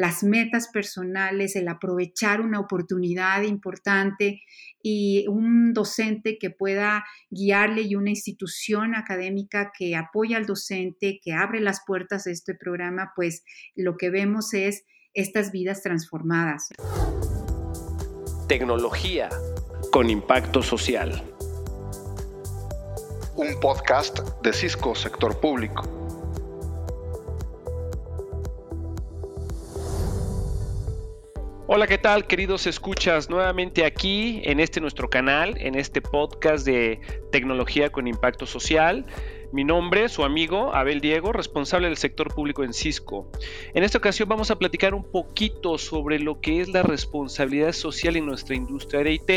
las metas personales, el aprovechar una oportunidad importante y un docente que pueda guiarle y una institución académica que apoya al docente, que abre las puertas de este programa, pues lo que vemos es estas vidas transformadas. Tecnología con impacto social. Un podcast de Cisco Sector Público. Hola, ¿qué tal queridos escuchas? Nuevamente aquí en este nuestro canal, en este podcast de tecnología con impacto social. Mi nombre, su amigo Abel Diego, responsable del sector público en Cisco. En esta ocasión vamos a platicar un poquito sobre lo que es la responsabilidad social en nuestra industria de IT.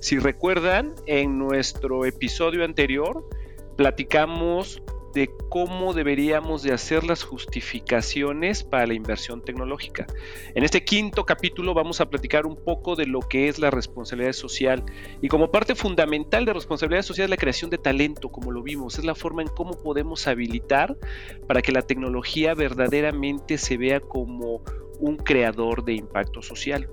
Si recuerdan, en nuestro episodio anterior platicamos de cómo deberíamos de hacer las justificaciones para la inversión tecnológica. En este quinto capítulo vamos a platicar un poco de lo que es la responsabilidad social y como parte fundamental de responsabilidad social es la creación de talento, como lo vimos, es la forma en cómo podemos habilitar para que la tecnología verdaderamente se vea como un creador de impacto social.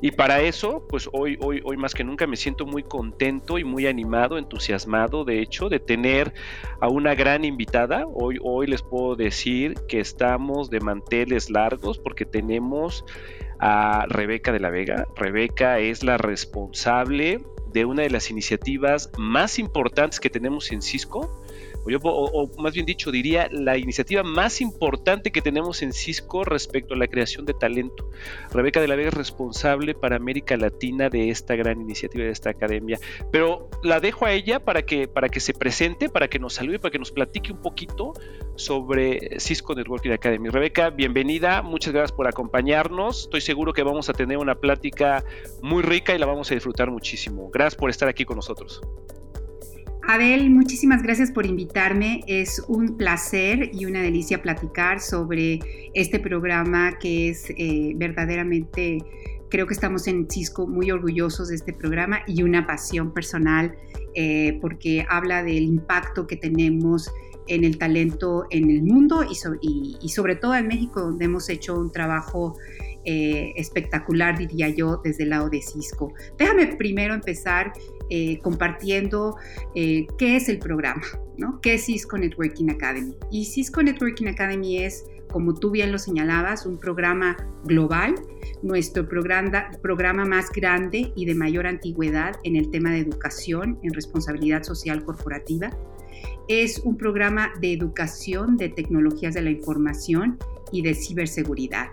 Y para eso, pues hoy, hoy, hoy más que nunca me siento muy contento y muy animado, entusiasmado, de hecho, de tener a una gran invitada. Hoy, hoy les puedo decir que estamos de manteles largos porque tenemos a Rebeca de la Vega. Rebeca es la responsable de una de las iniciativas más importantes que tenemos en Cisco, o, más bien dicho, diría la iniciativa más importante que tenemos en Cisco respecto a la creación de talento. Rebeca de la Vega es responsable para América Latina de esta gran iniciativa, de esta academia. Pero la dejo a ella para que, para que se presente, para que nos salude, para que nos platique un poquito sobre Cisco Networking Academy. Rebeca, bienvenida, muchas gracias por acompañarnos. Estoy seguro que vamos a tener una plática muy rica y la vamos a disfrutar muchísimo. Gracias por estar aquí con nosotros. Abel, muchísimas gracias por invitarme. Es un placer y una delicia platicar sobre este programa que es eh, verdaderamente, creo que estamos en Cisco muy orgullosos de este programa y una pasión personal eh, porque habla del impacto que tenemos en el talento en el mundo y, sobre todo en México, donde hemos hecho un trabajo eh, espectacular, diría yo, desde el lado de Cisco. Déjame primero empezar eh, compartiendo eh, qué es el programa, ¿no? ¿Qué es Cisco Networking Academy? Y Cisco Networking Academy es, como tú bien lo señalabas, un programa global, nuestro programa, programa más grande y de mayor antigüedad en el tema de educación en responsabilidad social corporativa. Es un programa de educación de tecnologías de la información y de ciberseguridad.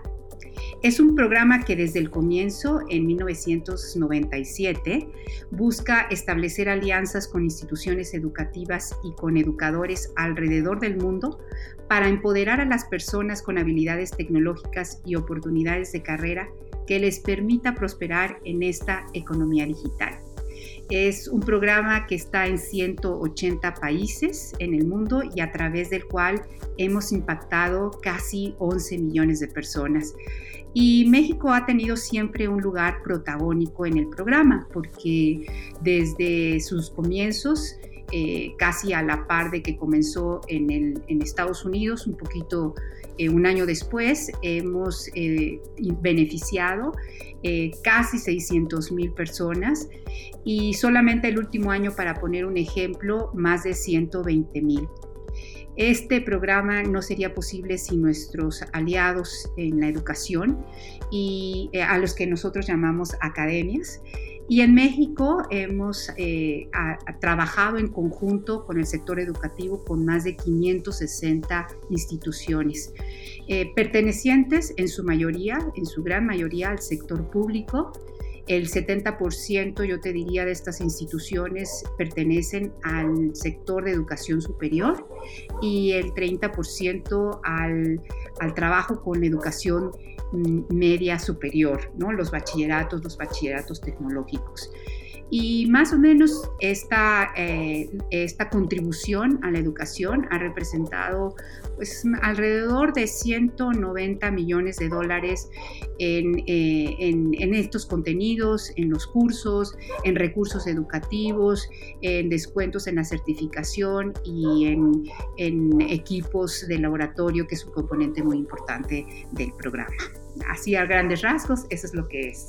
Es un programa que desde el comienzo, en 1997, busca establecer alianzas con instituciones educativas y con educadores alrededor del mundo para empoderar a las personas con habilidades tecnológicas y oportunidades de carrera que les permita prosperar en esta economía digital. Es un programa que está en 180 países en el mundo y a través del cual hemos impactado casi 11 millones de personas. Y México ha tenido siempre un lugar protagónico en el programa, porque desde sus comienzos, eh, casi a la par de que comenzó en, Estados Unidos, un poquito eh, un año después, hemos eh, beneficiado casi 600 mil personas y solamente el último año, para poner un ejemplo, más de 120 mil. Este programa no sería posible sin nuestros aliados en la educación y eh, a los que nosotros llamamos academias. Y en México hemos eh, trabajado en conjunto con el sector educativo con más de 560 instituciones, eh, pertenecientes en su mayoría, en su gran mayoría al sector público el 70% yo te diría de estas instituciones pertenecen al sector de educación superior y el 30% al, al trabajo con educación mm, media superior, ¿no? los bachilleratos, los bachilleratos tecnológicos. Y más o menos esta, eh, esta contribución a la educación ha representado pues, alrededor de 190 millones de dólares en, eh, en, en, estos contenidos, en los cursos, en recursos educativos, en descuentos en la certificación y en, en equipos de laboratorio, que es un componente muy importante del programa. Así a grandes rasgos, eso es lo que es.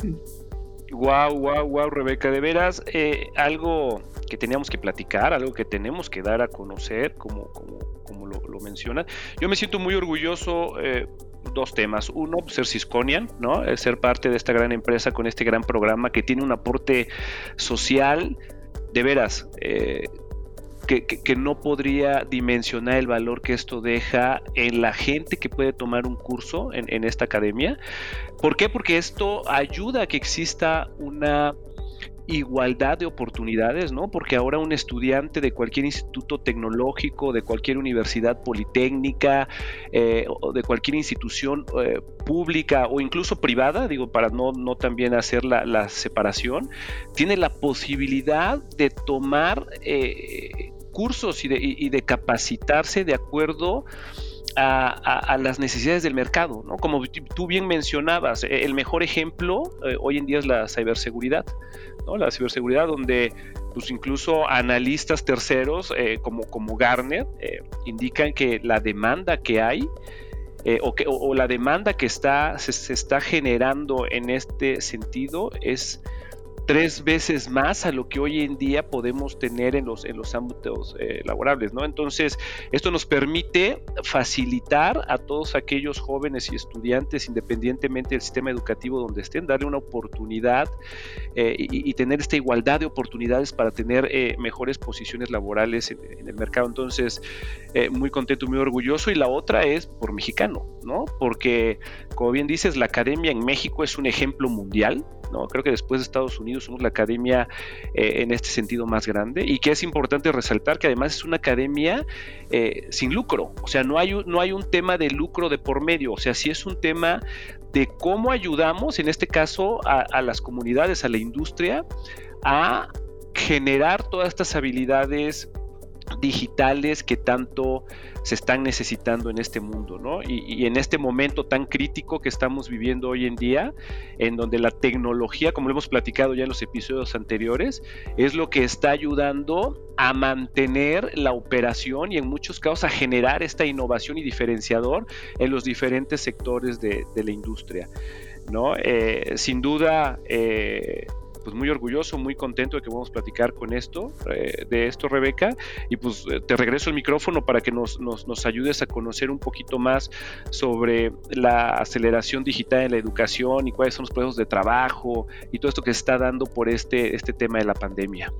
Wow, wow, wow, Rebeca, de veras, eh, algo que teníamos que platicar, algo que tenemos que dar a conocer, como, como, como lo, lo menciona. Yo me siento muy orgulloso. Eh, dos temas. Uno, pues, ser Cisconian, ¿no? ser parte de esta gran empresa con este gran programa que tiene un aporte social. De veras, eh, que, no podría dimensionar el valor que esto deja en la gente que puede tomar un curso en, esta academia. ¿Por qué? Porque esto ayuda a que exista una igualdad de oportunidades, ¿no? Porque ahora un estudiante de cualquier instituto tecnológico, de cualquier universidad politécnica, eh, o de cualquier institución eh, pública o incluso privada, digo, para no, no también hacer la, separación, tiene la posibilidad de tomar eh, cursos y de, capacitarse de acuerdo a, las necesidades del mercado, ¿no? Como tú bien mencionabas, e, el mejor ejemplo eh, hoy en día es la ciberseguridad, ¿no? La ciberseguridad donde pues incluso analistas terceros eh, como, como Garner eh, indican que la demanda que hay o, que, la demanda que está, se, está generando en este sentido es tres veces más a lo que hoy en día podemos tener en los, en los ámbitos eh, laborables, ¿no? Entonces, esto nos permite facilitar a todos aquellos jóvenes y estudiantes, independientemente del sistema educativo donde estén, darle una oportunidad eh, y, tener esta igualdad de oportunidades para tener eh, mejores posiciones laborales en, en, el mercado. Entonces, muy contento, muy orgulloso. Y la otra es por mexicano, ¿no? Porque, como bien dices, la academia en México es un ejemplo mundial Creo que después de Estados Unidos somos la academia eh, en este sentido más grande y que es importante resaltar que además es una academia eh, sin lucro, o sea, no hay, un, no hay un tema de lucro de por medio, o sea, sí es un tema de cómo ayudamos, en este caso, a las comunidades, a la industria, a generar todas estas habilidades digitales que tanto se están necesitando en este mundo, ¿no? Y, en este momento tan crítico que estamos viviendo hoy en día, en donde la tecnología, como lo hemos platicado ya en los episodios anteriores, es lo que está ayudando a mantener la operación y en muchos casos a generar esta innovación y diferenciador en los diferentes sectores de, la industria, ¿no? Eh, sin duda, eh, pues muy orgulloso, muy contento de que podamos platicar con esto, eh, de esto, Rebeca. Y pues eh, te regreso el micrófono para que nos, nos, ayudes a conocer un poquito más sobre la aceleración digital en la educación y cuáles son los procesos de trabajo y todo esto que se está dando por este, este tema de la pandemia.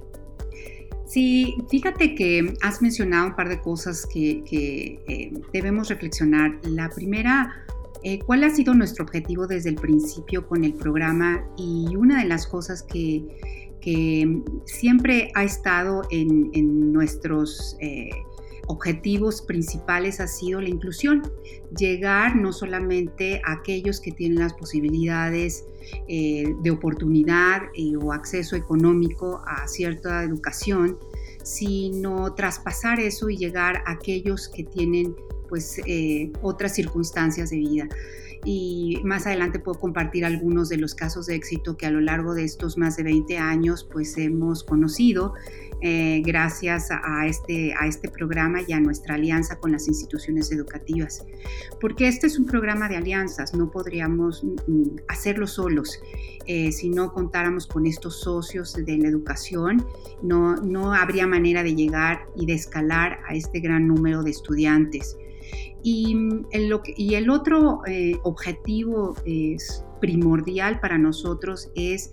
Sí, fíjate que has mencionado un par de cosas que, eh, debemos reflexionar. La primera, eh, cuál ha sido nuestro objetivo desde el principio con el programa y una de las cosas que, siempre ha estado en, nuestros eh, objetivos principales ha sido la inclusión, llegar no solamente a aquellos que tienen las posibilidades eh, de oportunidad o acceso económico a cierta educación, sino traspasar eso y llegar a aquellos que tienen pues eh, otras circunstancias de vida. Y más adelante puedo compartir algunos de los casos de éxito que a lo largo de estos más de 20 años pues hemos conocido eh, gracias a este, a este programa y a nuestra alianza con las instituciones educativas. Porque este es un programa de alianzas, no podríamos mm, hacerlo solos. Eh, si no contáramos con estos socios de la educación, no, no habría manera de llegar y de escalar a este gran número de estudiantes. Y el, y el otro eh, objetivo primordial para nosotros es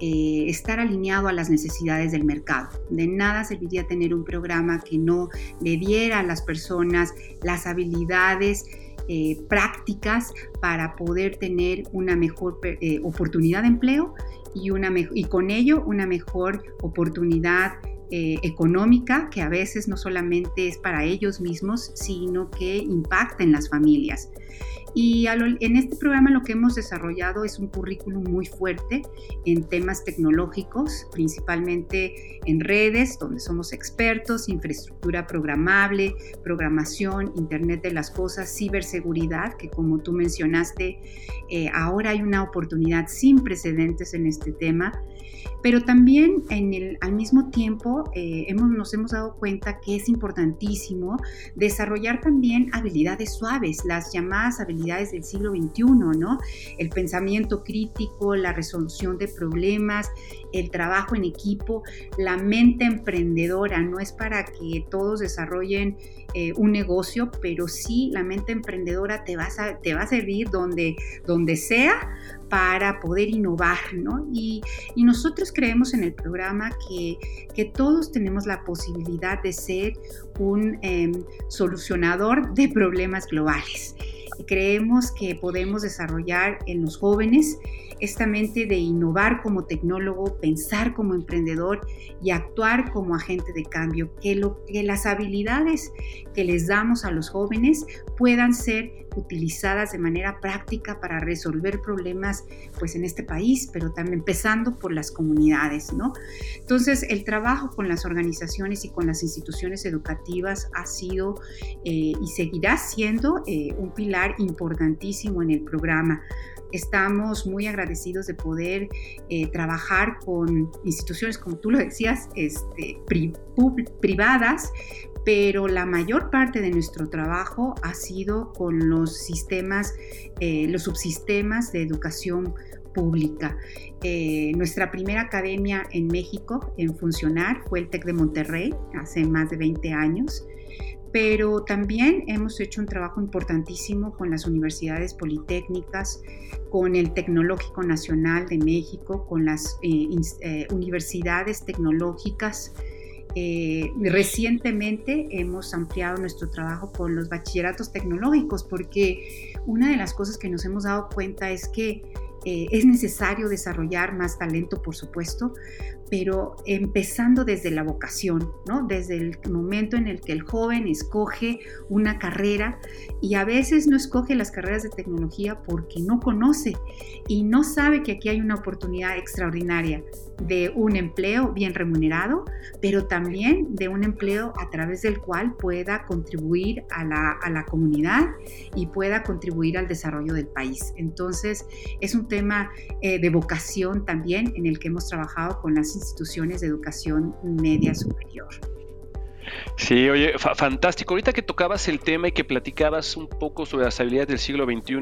eh, estar alineado a las necesidades del mercado. De nada serviría tener un programa que no le diera a las personas las habilidades eh, prácticas para poder tener una mejor oportunidad de empleo y, y con ello una mejor oportunidad eh, económica que a veces no solamente es para ellos mismos, sino que impacta en las familias. Y en este programa lo que hemos desarrollado es un currículum muy fuerte en temas tecnológicos, principalmente en redes, donde somos expertos, infraestructura programable, programación, Internet de las Cosas, ciberseguridad, que como tú mencionaste, eh, ahora hay una oportunidad sin precedentes en este tema pero también en el, al mismo tiempo eh, hemos, nos hemos dado cuenta que es importantísimo desarrollar también habilidades suaves, las llamadas habilidades del siglo XXI, ¿no? El pensamiento crítico, la resolución de problemas, el trabajo en equipo, la mente emprendedora, no es para que todos desarrollen eh, un negocio, pero sí la mente emprendedora te, vas a, te va a servir donde, donde sea para poder innovar, ¿no? Y, nosotros creemos en el programa que, todos tenemos la posibilidad de ser un em, solucionador de problemas globales. Creemos que podemos desarrollar en los jóvenes esta mente de innovar como tecnólogo, pensar como emprendedor y actuar como agente de cambio, que, lo, que las habilidades que les damos a los jóvenes puedan ser utilizadas de manera práctica para resolver problemas pues en este país, pero también empezando por las comunidades, ¿no? Entonces, el trabajo con las organizaciones y con las instituciones educativas ha sido eh, y seguirá siendo eh, un pilar importantísimo en el programa. Estamos muy agradecidos de poder eh, trabajar con instituciones, como tú lo decías, este, privadas, pero la mayor parte de nuestro trabajo ha sido con los sistemas, eh, los subsistemas de educación pública. Eh, nuestra primera academia en México en funcionar fue el TEC de Monterrey hace más de 20 años pero también hemos hecho un trabajo importantísimo con las universidades politécnicas, con el Tecnológico Nacional de México, con las eh, eh, universidades tecnológicas. Eh, recientemente hemos ampliado nuestro trabajo con los bachilleratos tecnológicos porque una de las cosas que nos hemos dado cuenta es que eh, es necesario desarrollar más talento, por supuesto, pero empezando desde la vocación, ¿no? Desde el momento en el que el joven escoge una carrera y a veces no escoge las carreras de tecnología porque no conoce y no sabe que aquí hay una oportunidad extraordinaria de un empleo bien remunerado, pero también de un empleo a través del cual pueda contribuir a la, a la comunidad y pueda contribuir al desarrollo del país. Entonces, es un tema eh, de vocación también en el que hemos trabajado con las instituciones de educación media superior. Sí, oye, fantástico. Ahorita que tocabas el tema y que platicabas un poco sobre las habilidades del siglo XXI,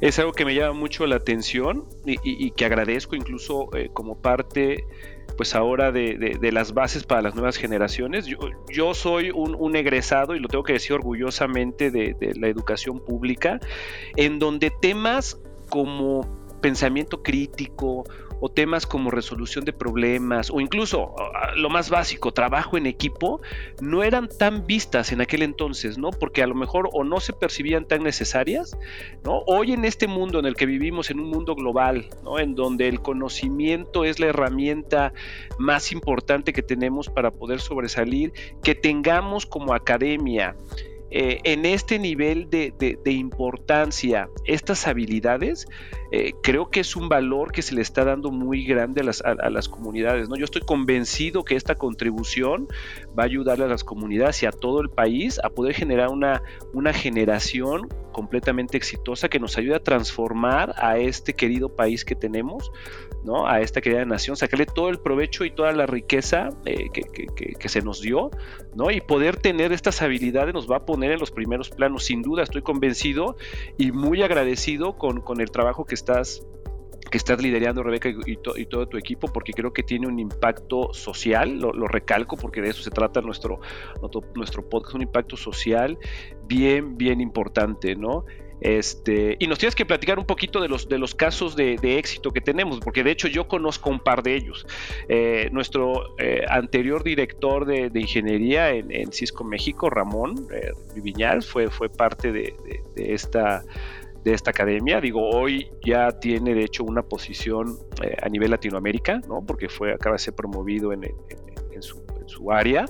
es algo que me llama mucho la atención y, que agradezco incluso eh, como parte pues ahora de, las bases para las nuevas generaciones. Yo, soy un, egresado, y lo tengo que decir orgullosamente, de, de la educación pública, en donde temas como pensamiento crítico o temas como resolución de problemas o incluso ah, lo más básico, trabajo en equipo, no eran tan vistas en aquel entonces, ¿no? Porque a lo mejor o no se percibían tan necesarias, ¿no? Hoy en este mundo en el que vivimos, en un mundo global, ¿no? En donde el conocimiento es la herramienta más importante que tenemos para poder sobresalir, que tengamos como academia, eh, en este nivel de, importancia estas habilidades, eh, creo que es un valor que se le está dando muy grande a las, a, las, comunidades. ¿no? Yo estoy convencido que esta contribución va a ayudarle a las comunidades y a todo el país a poder generar una, una generación completamente exitosa que nos ayude a transformar a este querido país que tenemos, ¿no? A esta querida nación, sacarle todo el provecho y toda la riqueza eh, que, se nos dio, ¿no? Y poder tener estas habilidades nos va a poner en los primeros planos, sin duda, estoy convencido y muy agradecido con, el trabajo que estás que estás liderando, Rebeca, y, todo tu equipo, porque creo que tiene un impacto social, lo, recalco, porque de eso se trata nuestro, nuestro, nuestro podcast, un impacto social bien, bien importante, ¿no? Este, y nos tienes que platicar un poquito de los, de los casos de, éxito que tenemos, porque de hecho yo conozco un par de ellos. Eh, nuestro eh, anterior director de, ingeniería en, Cisco México, Ramón eh, fue, fue parte de, esta de esta academia. Digo, hoy ya tiene de hecho una posición a nivel Latinoamérica, ¿no? Porque fue, acaba de ser promovido en, su, su área,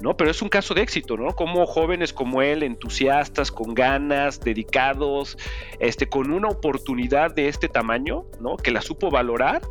¿no? Pero es un caso de éxito, ¿no? Como jóvenes como él, entusiastas, con ganas, dedicados, este, con una oportunidad de este tamaño, ¿no? Que la supo valorar,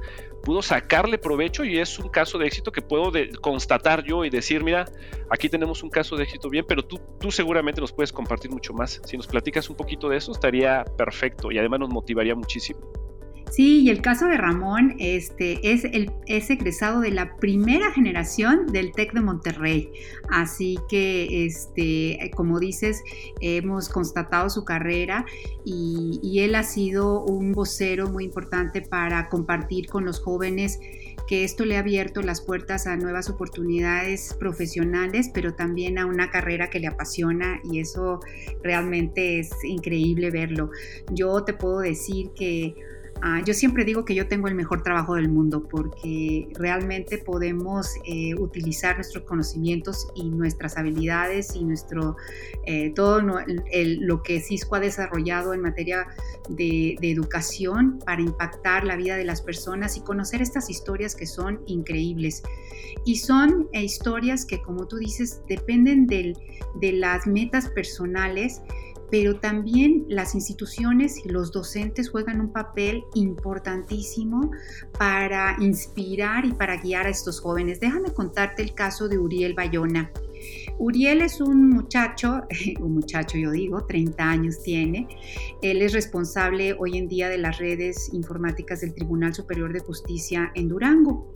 pudo sacarle provecho y es un caso de éxito que puedo constatar yo y decir, mira, aquí tenemos un caso de éxito bien, pero tú, tú seguramente nos puedes compartir mucho más. Si nos platicas un poquito de eso, estaría perfecto y además nos motivaría muchísimo. Sí, y el caso de Ramón este, es, el, es egresado de la primera generación del TEC de Monterrey. Así que, este, como dices, hemos constatado su carrera y, y él ha sido un vocero muy importante para compartir con los jóvenes que esto le ha abierto las puertas a nuevas oportunidades profesionales, pero también a una carrera que le apasiona y eso realmente es increíble verlo. Yo te puedo decir que Ah, yo siempre digo que yo tengo el mejor trabajo del mundo porque realmente podemos eh, utilizar nuestros conocimientos y nuestras habilidades y nuestro eh, todo lo que Cisco ha desarrollado en materia de, educación para impactar la vida de las personas y conocer estas historias que son increíbles. Y son eh, historias que, como tú dices, dependen de las metas personales pero también las instituciones y los docentes juegan un papel importantísimo para inspirar y para guiar a estos jóvenes. Déjame contarte el caso de Uriel Bayona. Uriel es un muchacho, un muchacho yo digo, 30 años tiene. Él es responsable hoy en día de las redes informáticas del Tribunal Superior de Justicia en Durango.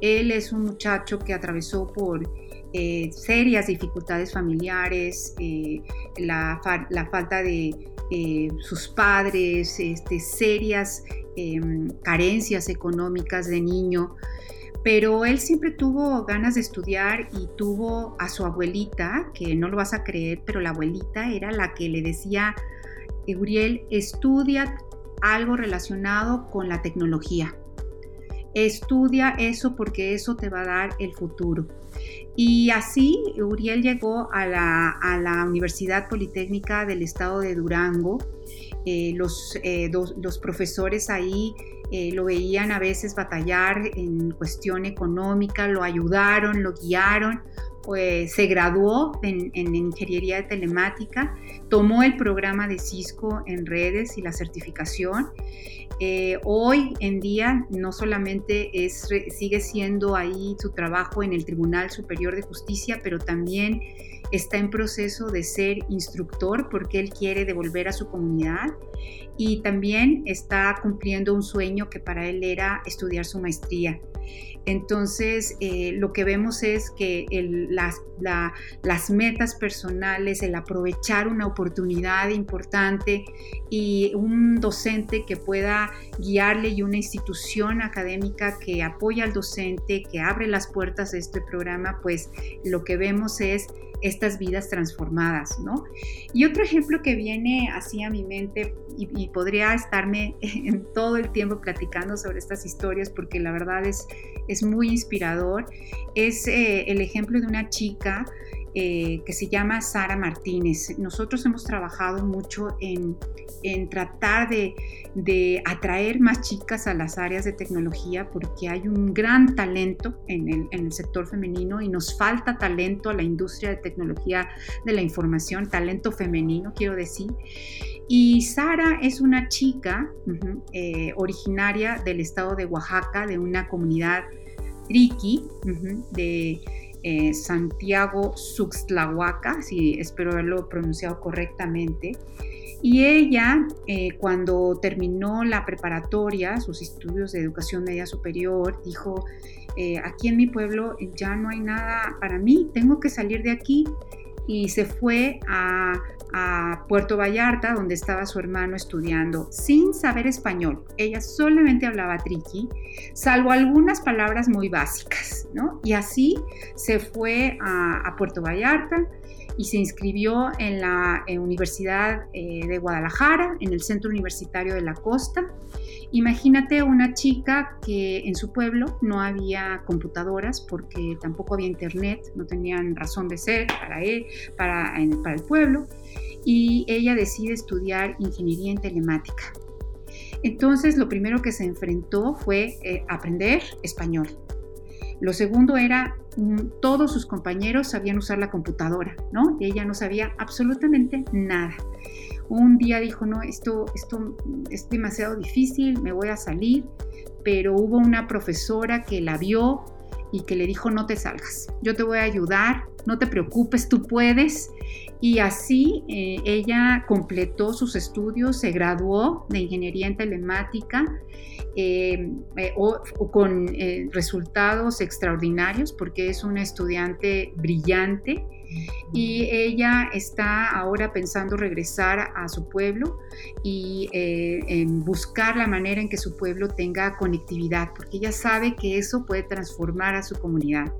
Él es un muchacho que atravesó por eh, serias dificultades familiares, eh, la, falta de eh, sus padres, este, serias em, carencias económicas de niño, pero él siempre tuvo ganas de estudiar y tuvo a su abuelita, que no lo vas a creer, pero la abuelita era la que le decía, Uriel, estudia algo relacionado con la tecnología. Estudia eso porque eso te va a dar el futuro. Y así Uriel llegó a la, Universidad Politécnica del Estado de Durango. Eh, los, eh, los, profesores ahí eh, lo veían a veces batallar en cuestión económica, lo ayudaron, lo guiaron. Pues, se graduó en, en, ingeniería de telemática, tomó el programa de Cisco en redes y la certificación. Eh, hoy en día no solamente es, sigue siendo ahí su trabajo en el Tribunal Superior de Justicia, pero también está en proceso de ser instructor porque él quiere devolver a su comunidad y también está cumpliendo un sueño que para él era estudiar su maestría. Entonces, eh, lo que vemos es que las, las, metas personales, el aprovechar una oportunidad importante y un docente que pueda guiarle y una institución académica que apoya al docente, que abre las puertas de este programa, pues lo que vemos es vidas transformadas, ¿no? Y otro ejemplo que viene así a mi mente y, podría estarme en todo el tiempo platicando sobre estas historias porque la verdad es, es muy inspirador, es eh, el ejemplo de una chica eh, que se llama Sara Martínez. Nosotros hemos trabajado mucho en, tratar de, atraer más chicas a las áreas de tecnología porque hay un gran talento en el, sector femenino y nos falta talento a la industria de tecnología de la información, talento femenino quiero decir. Y Sara es una chica eh, originaria del estado de Oaxaca, de una comunidad triqui, de eh, Santiago Suxtlahuaca, si espero haberlo pronunciado correctamente. Y ella, eh, cuando terminó la preparatoria, sus estudios de educación media superior, dijo, eh, aquí en mi pueblo ya no hay nada para mí, tengo que salir de aquí. Y se fue a Puerto Vallarta, donde estaba su hermano estudiando, sin saber español. Ella solamente hablaba triqui, salvo algunas palabras muy básicas, ¿no? Y así se fue a, Puerto Vallarta y se inscribió en la Universidad eh, de Guadalajara, en el Centro Universitario de la Costa. Imagínate una chica que en su pueblo no había computadoras porque tampoco había internet, no tenían razón de ser para él, para, el pueblo y ella decide estudiar ingeniería en telemática. Entonces lo primero que se enfrentó fue eh, aprender español. Lo segundo era, mm, todos sus compañeros sabían usar la computadora, ¿no? Y ella no sabía absolutamente nada. Un día dijo, no, esto, esto es demasiado difícil, me voy a salir, pero hubo una profesora que la vio y que le dijo, no te salgas, yo te voy a ayudar, no te preocupes, tú puedes. Y así eh, ella completó sus estudios, se graduó de ingeniería en telemática eh, eh, o, con resultados extraordinarios porque es una estudiante brillante y ella está ahora pensando regresar a su pueblo y eh, en buscar la manera en que su pueblo tenga conectividad, porque ella sabe que eso puede transformar a su comunidad.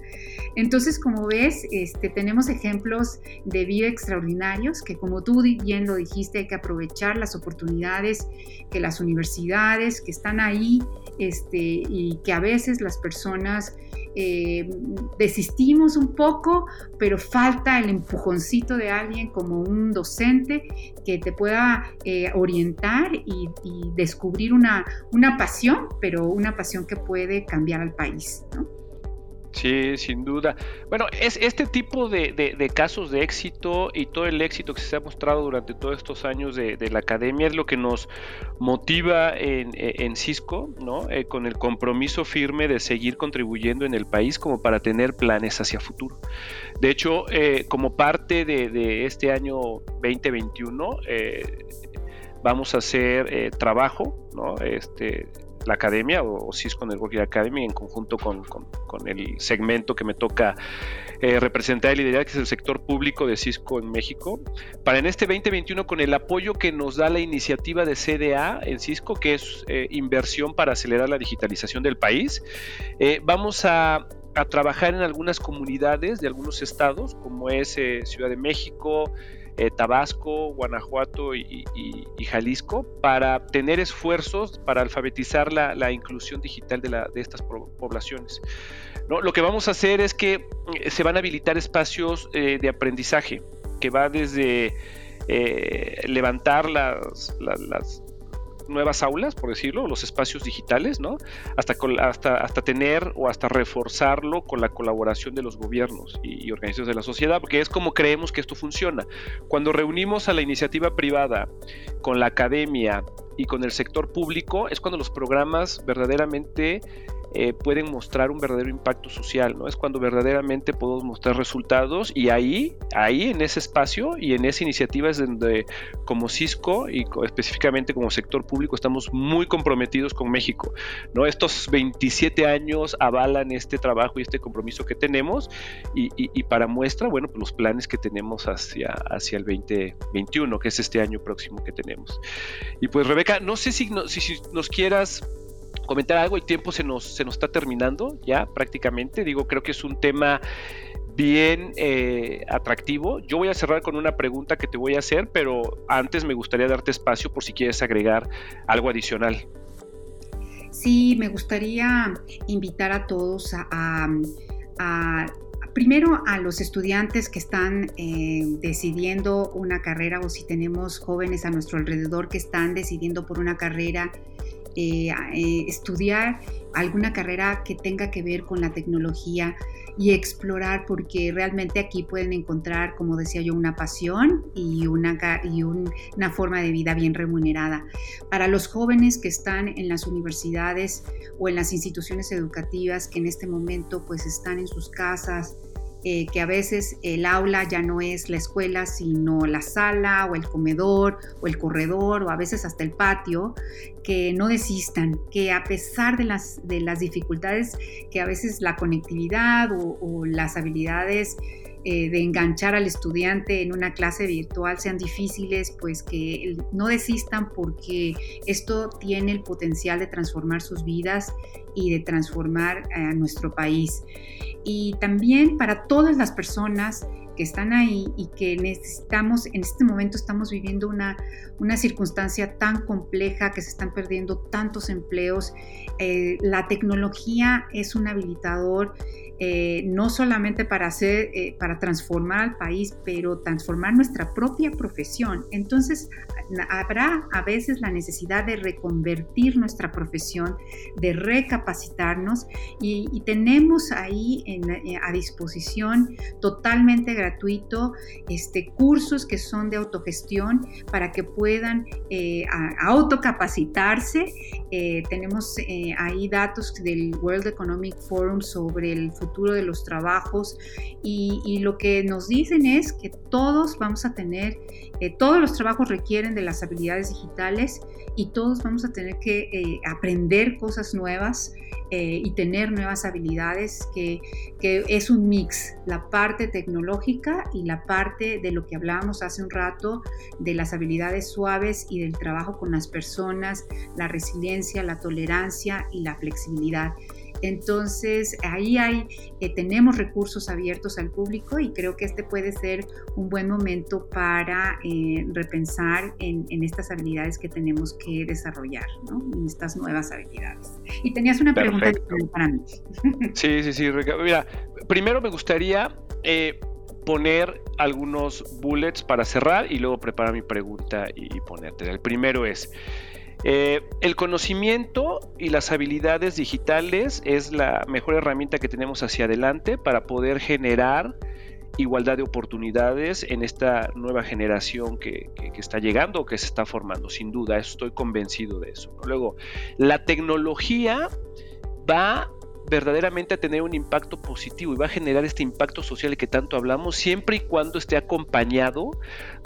Entonces, como ves, este, tenemos ejemplos de vida extraordinarios que, como tú bien lo dijiste, hay que aprovechar las oportunidades que las universidades que están ahí este, y que a veces las personas eh, desistimos un poco, pero falta el empujoncito de alguien como un docente que te pueda eh, orientar y, descubrir una, una pasión, pero una pasión que puede cambiar al país. ¿no? Sí, sin duda. Bueno, es este tipo de, casos de éxito y todo el éxito que se ha mostrado durante todos estos años de, la academia es lo que nos motiva en, en Cisco, ¿no? Eh, con el compromiso firme de seguir contribuyendo en el país como para tener planes hacia futuro. De hecho, eh, como parte de, este año 2021, eh, vamos a hacer trabajo, ¿no? Este, la academia o, Cisco Networking Academy en conjunto con, el segmento que me toca eh, representar y liderar, que es el sector público de Cisco en México, para en este 2021 con el apoyo que nos da la iniciativa de CDA en Cisco, que es eh, inversión para acelerar la digitalización del país, eh, vamos a trabajar en algunas comunidades de algunos estados, como es Ciudad de México, eh, Tabasco, Guanajuato y, Jalisco para tener esfuerzos para alfabetizar la, inclusión digital de, estas poblaciones. Lo que vamos a hacer es que eh, se van a habilitar espacios eh, de aprendizaje que va desde levantar las, nuevas aulas, por decirlo, los espacios digitales, ¿no? Hasta, hasta, hasta tener o hasta reforzarlo con la colaboración de los gobiernos y, organizaciones de la sociedad, porque es como creemos que esto funciona. Cuando reunimos a la iniciativa privada con la academia y con el sector público, es cuando los programas verdaderamente eh, pueden mostrar un verdadero impacto social, ¿no? Es cuando verdaderamente podemos mostrar resultados y ahí, ahí en ese espacio y en esa iniciativa es donde como Cisco y específicamente como sector público estamos muy comprometidos con México, ¿no? Estos 27 años avalan este trabajo y este compromiso que tenemos y, para muestra, bueno, pues los planes que tenemos hacia, hacia el 2021, que es este año próximo que tenemos. Y pues Rebeca, no sé si, si nos quieras comentar algo, el tiempo se nos, se nos está terminando ya prácticamente, digo, creo que es un tema bien eh, atractivo. Yo voy a cerrar con una pregunta que te voy a hacer, pero antes me gustaría darte espacio por si quieres agregar algo adicional. Sí, me gustaría invitar a todos a, primero a los estudiantes que están eh, decidiendo una carrera o si tenemos jóvenes a nuestro alrededor que están decidiendo por una carrera eh, eh, estudiar alguna carrera que tenga que ver con la tecnología y explorar porque realmente aquí pueden encontrar, como decía yo, una pasión y una, y una forma de vida bien remunerada. Para los jóvenes que están en las universidades o en las instituciones educativas que en este momento pues están en sus casas, eh, que a veces el aula ya no es la escuela, sino la sala o el comedor o el corredor o a veces hasta el patio, que no desistan, que a pesar de las, de las dificultades que a veces la conectividad o, las habilidades eh, de enganchar al estudiante en una clase virtual sean difíciles, pues que no desistan porque esto tiene el potencial de transformar sus vidas y de transformar a nuestro país. Y también para todas las personas que están ahí y que necesitamos, en este momento estamos viviendo una, una circunstancia tan compleja que se están perdiendo tantos empleos. Eh, la tecnología es un habilitador eh, no solamente para hacer, eh, para transformar al país, pero transformar nuestra propia profesión. Entonces, habrá a veces la necesidad de reconvertir nuestra profesión, de recapacitarnos y, tenemos ahí eh, a disposición totalmente gratuito este, cursos que son de autogestión para que puedan eh, autocapacitarse. Eh, tenemos ahí datos del World Economic Forum sobre el futuro de los trabajos y lo que nos dicen es que todos vamos a tener eh, todos los trabajos requieren de las habilidades digitales y todos vamos a tener que eh, aprender cosas nuevas eh, y tener nuevas habilidades, que, que, es un mix, la parte tecnológica y la parte de lo que hablábamos hace un rato, de las habilidades suaves y del trabajo con las personas, la resiliencia, la tolerancia y la flexibilidad. Entonces, ahí hay, eh, tenemos recursos abiertos al público y creo que este puede ser un buen momento para eh, repensar en, estas habilidades que tenemos que desarrollar, ¿no? En estas nuevas habilidades. Y tenías una pregunta para mí. Sí, sí, sí. Mira, primero me gustaría... Eh, poner algunos bullets para cerrar y luego preparar mi pregunta y, y ponerte. El primero es, eh, el conocimiento y las habilidades digitales es la mejor herramienta que tenemos hacia adelante para poder generar igualdad de oportunidades en esta nueva generación que, está llegando o que se está formando, sin duda, estoy convencido de eso. Luego, la tecnología va verdaderamente a tener un impacto positivo y va a generar este impacto social que tanto hablamos siempre y cuando esté acompañado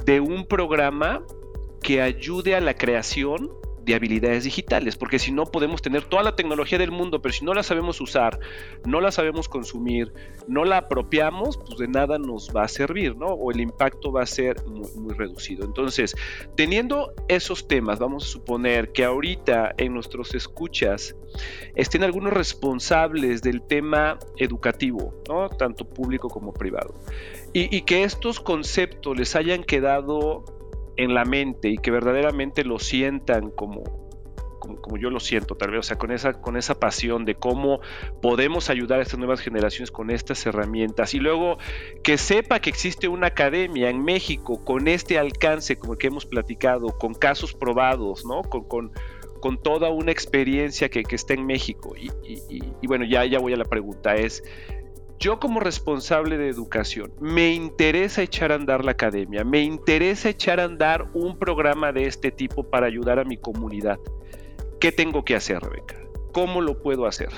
de un programa que ayude a la creación de habilidades digitales, porque si no podemos tener toda la tecnología del mundo, pero si no la sabemos usar, no la sabemos consumir, no la apropiamos, pues de nada nos va a servir, ¿no? O el impacto va a ser muy, reducido. Entonces, teniendo esos temas, vamos a suponer que ahorita en nuestros escuchas estén algunos responsables del tema educativo, ¿no? Tanto público como privado. Y, y que estos conceptos les hayan quedado en la mente y que verdaderamente lo sientan como, como, yo lo siento, tal vez, o sea, con esa, con esa pasión de cómo podemos ayudar a estas nuevas generaciones con estas herramientas. Y luego que sepa que existe una academia en México con este alcance, como el que hemos platicado, con casos probados, ¿no? Con, con, con toda una experiencia que, que está en México. Y, y, bueno, ya, ya voy a la pregunta, es yo como responsable de educación, me interesa echar a andar la academia, me interesa echar a andar un programa de este tipo para ayudar a mi comunidad. ¿Qué tengo que hacer, Rebeca? ¿Cómo lo puedo hacer?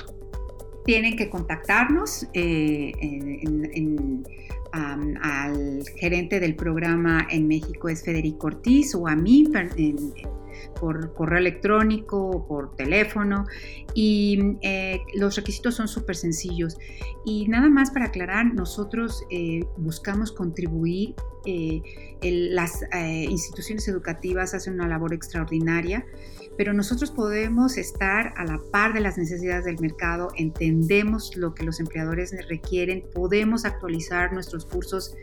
Tienen que contactarnos eh, al gerente del programa en México es Federico Ortiz o a mí por correo electrónico o por teléfono y eh, los requisitos son súper sencillos. Y nada más para aclarar, nosotros eh, buscamos contribuir, eh, las instituciones educativas hacen una labor extraordinaria pero nosotros podemos estar a la par de las necesidades del mercado, entendemos lo que los empleadores requieren, podemos actualizar nuestros cursos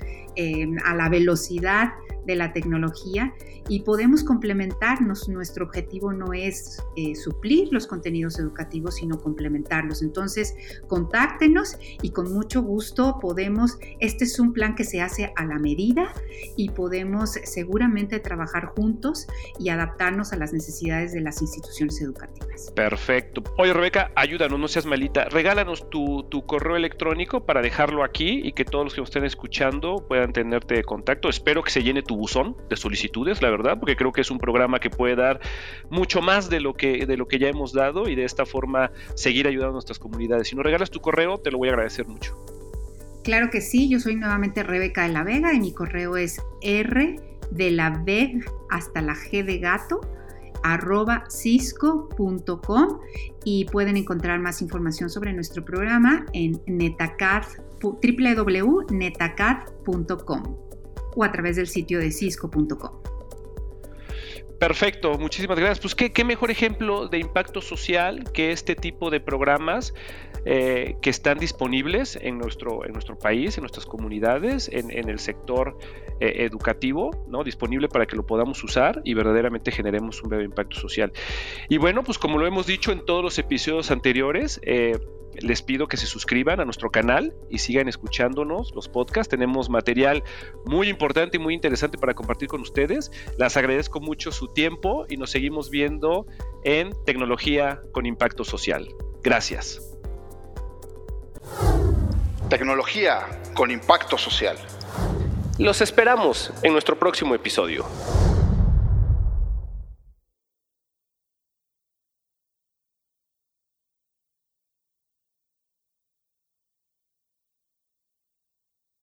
a la velocidad de la tecnología y podemos complementarnos. Nuestro objetivo no es eh, suplir los contenidos educativos, sino complementarlos. Entonces, contáctenos y con mucho gusto podemos, este es un plan que se hace a la medida y podemos seguramente trabajar juntos y adaptarnos a las necesidades de las instituciones educativas. Perfecto. Oye, Rebeca, ayúdanos, no seas malita. Regálanos tu, tu correo electrónico para dejarlo aquí y que todos los que nos estén escuchando puedan tenerte de contacto. Espero que se llene tu buzón de solicitudes, la verdad, porque creo que es un programa que puede dar mucho más de lo que, de lo que ya hemos dado y de esta forma seguir ayudando a nuestras comunidades. Si nos regalas tu correo, te lo voy a agradecer mucho. Claro que sí, yo soy nuevamente Rebeca de la Vega y mi correo es R de la V hasta la G de gato arroba cisco.com y pueden encontrar más información sobre nuestro programa en netacad, www.netacad.com o a través del sitio de cisco.com. Perfecto, muchísimas gracias. Pues qué, mejor ejemplo de impacto social que este tipo de programas eh, que están disponibles en nuestro, en nuestro país, en nuestras comunidades, en, el sector eh, educativo, ¿no? Disponible para que lo podamos usar y verdaderamente generemos un breve impacto social. Y bueno, pues como lo hemos dicho en todos los episodios anteriores, eh, les pido que se suscriban a nuestro canal y sigan escuchándonos los podcasts. Tenemos material muy importante y muy interesante para compartir con ustedes. Les agradezco mucho su tiempo y nos seguimos viendo en Tecnología con Impacto Social. Gracias. Tecnología con Impacto Social. Los esperamos en nuestro próximo episodio.